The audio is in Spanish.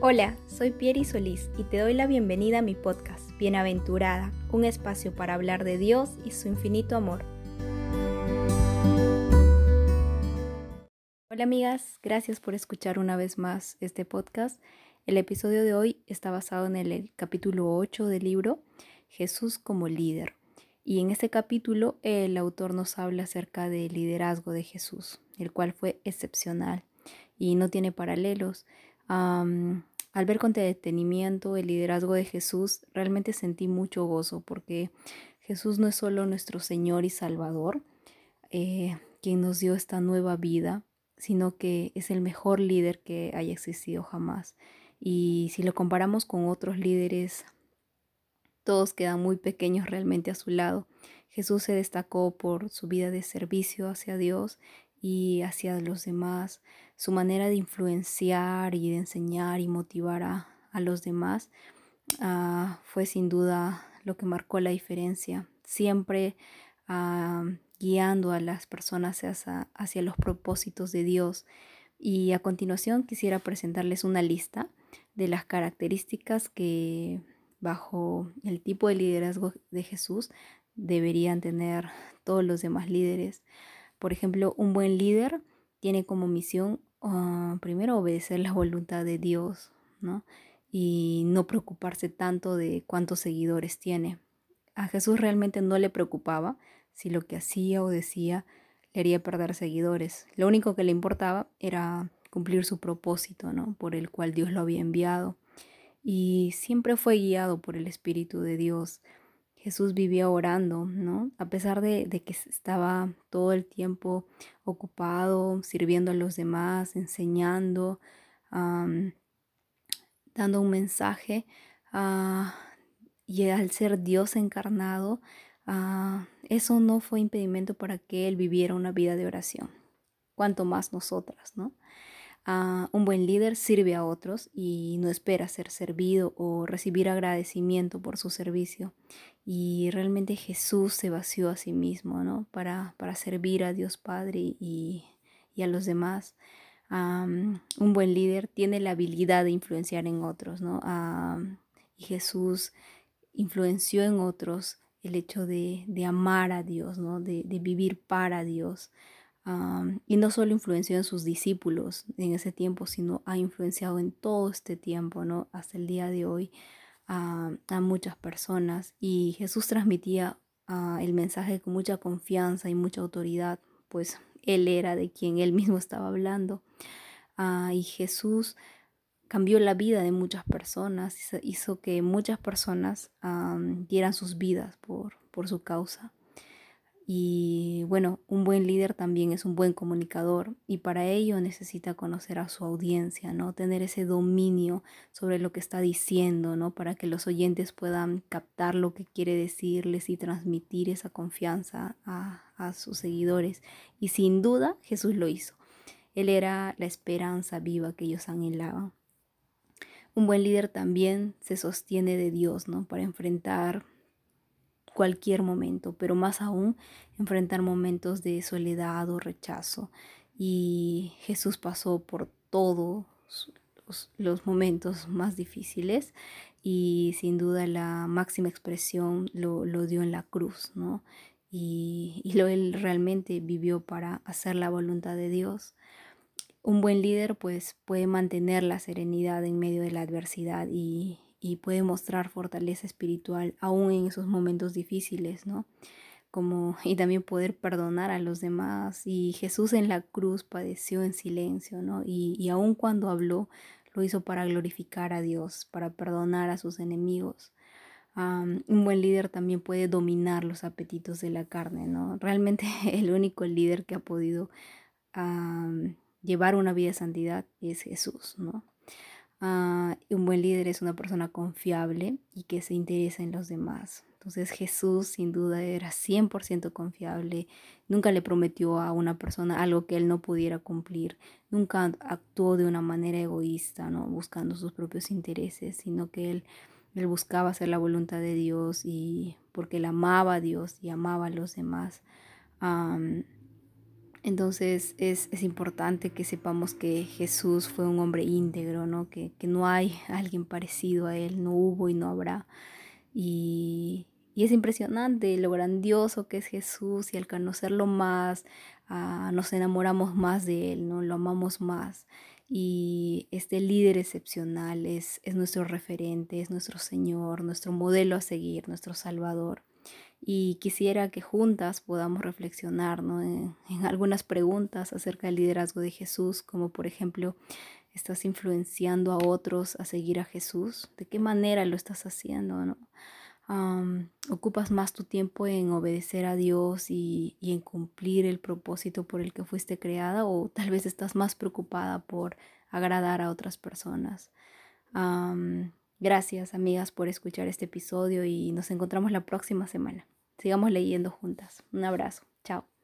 Hola, soy Pieri Solís y te doy la bienvenida a mi podcast, Bienaventurada, un espacio para hablar de Dios y su infinito amor. Hola amigas, gracias por escuchar una vez más este podcast. El episodio de hoy está basado en el capítulo 8 del libro Jesús como líder. Y en este capítulo el autor nos habla acerca del liderazgo de Jesús, el cual fue excepcional y no tiene paralelos al ver con detenimiento el liderazgo de Jesús, realmente sentí mucho gozo porque Jesús no es solo nuestro Señor y Salvador, eh, quien nos dio esta nueva vida, sino que es el mejor líder que haya existido jamás. Y si lo comparamos con otros líderes, todos quedan muy pequeños realmente a su lado. Jesús se destacó por su vida de servicio hacia Dios y hacia los demás, su manera de influenciar y de enseñar y motivar a, los demás ah, fue sin duda lo que marcó la diferencia, siempre ah, guiando a las personas hacia, hacia los propósitos de Dios. Y a continuación quisiera presentarles una lista de las características que bajo el tipo de liderazgo de Jesús deberían tener todos los demás líderes. Por ejemplo, un buen líder tiene como misión ah, primero obedecer la voluntad de Dios, ¿no? Y no preocuparse tanto de cuántos seguidores tiene. A Jesús realmente no le preocupaba si lo que hacía o decía le haría perder seguidores. Lo único que le importaba era cumplir su propósito, ¿no? Por el cual Dios lo había enviado. Y siempre fue guiado por el Espíritu de Dios. Jesús vivía orando, ¿no? A pesar de, que estaba todo el tiempo ocupado, sirviendo a los demás, enseñando, dando un mensaje, ah, y al ser Dios encarnado, ah, eso no fue impedimento para que Él viviera una vida de oración, cuanto más nosotras, ¿no? Un buen líder sirve a otros y no espera ser servido o recibir agradecimiento por su servicio. Y realmente Jesús se vació a sí mismo, ¿no? Para, para servir a Dios Padre y, a los demás. un buen líder tiene la habilidad de influenciar en otros, ¿no? y Jesús influenció en otros el hecho de, amar a Dios, ¿no? De, de vivir para Dios y no solo influenció en sus discípulos en ese tiempo, sino ha influenciado en todo este tiempo, ¿no? Hasta el día de hoy a, muchas personas. Y Jesús transmitía ah, el mensaje con mucha confianza y mucha autoridad, pues Él era de quien Él mismo estaba hablando. Ah, y Jesús cambió la vida de muchas personas, hizo que muchas personas dieran sus vidas por, por su causa. Y bueno, un buen líder también es un buen comunicador y para ello necesita conocer a su audiencia, ¿no? Tener ese dominio sobre lo que está diciendo, ¿no? Para que los oyentes puedan captar lo que quiere decirles y transmitir esa confianza a, a sus seguidores. Y sin duda Jesús lo hizo. Él era la esperanza viva que ellos anhelaban. Un buen líder también se sostiene de Dios, ¿no? Para enfrentar cualquier momento, pero más aún enfrentar momentos de soledad o rechazo. Y Jesús pasó por todos los, momentos más difíciles y sin duda la máxima expresión lo, dio en la cruz, ¿no? Y, y, lo él realmente vivió para hacer la voluntad de Dios. Un buen líder pues puede mantener la serenidad en medio de la adversidad y, y puede mostrar fortaleza espiritual aún en esos momentos difíciles, ¿no? Como, y también poder perdonar a los demás. Y Jesús en la cruz padeció en silencio, ¿no? Y, y aun cuando habló, lo hizo para glorificar a Dios, para perdonar a sus enemigos. un buen líder también puede dominar los apetitos de la carne, ¿no? Realmente el único líder que ha podido llevar una vida de santidad es Jesús, ¿no? Ah, un buen líder es una persona confiable y que se interesa en los demás. Entonces Jesús sin duda era 100% confiable, nunca le prometió a una persona algo que él no pudiera cumplir, nunca actuó de una manera egoísta, ¿no? buscando sus propios intereses, sino que él, él buscaba hacer la voluntad de Dios y porque él amaba a Dios y amaba a los demás. Entonces es, es, importante que sepamos que Jesús fue un hombre íntegro, ¿no? Que, que, no hay alguien parecido a él, no hubo y no habrá. Y, y es impresionante lo grandioso que es Jesús y al conocerlo más, uh, nos enamoramos más de él, ¿no? Lo amamos más. Y este líder excepcional es, es nuestro referente, es nuestro Señor, nuestro modelo a seguir, nuestro Salvador y quisiera que juntas podamos reflexionar en, algunas preguntas acerca del liderazgo de Jesús, como por ejemplo, ¿estás influenciando a otros a seguir a Jesús? ¿De qué manera lo estás haciendo? ¿no? ¿Ocupas más tu tiempo en obedecer a Dios y, en cumplir el propósito por el que fuiste creada? ¿O tal vez estás más preocupada por agradar a otras personas? Gracias amigas por escuchar este episodio y nos encontramos la próxima semana. Sigamos leyendo juntas. Un abrazo. Chao.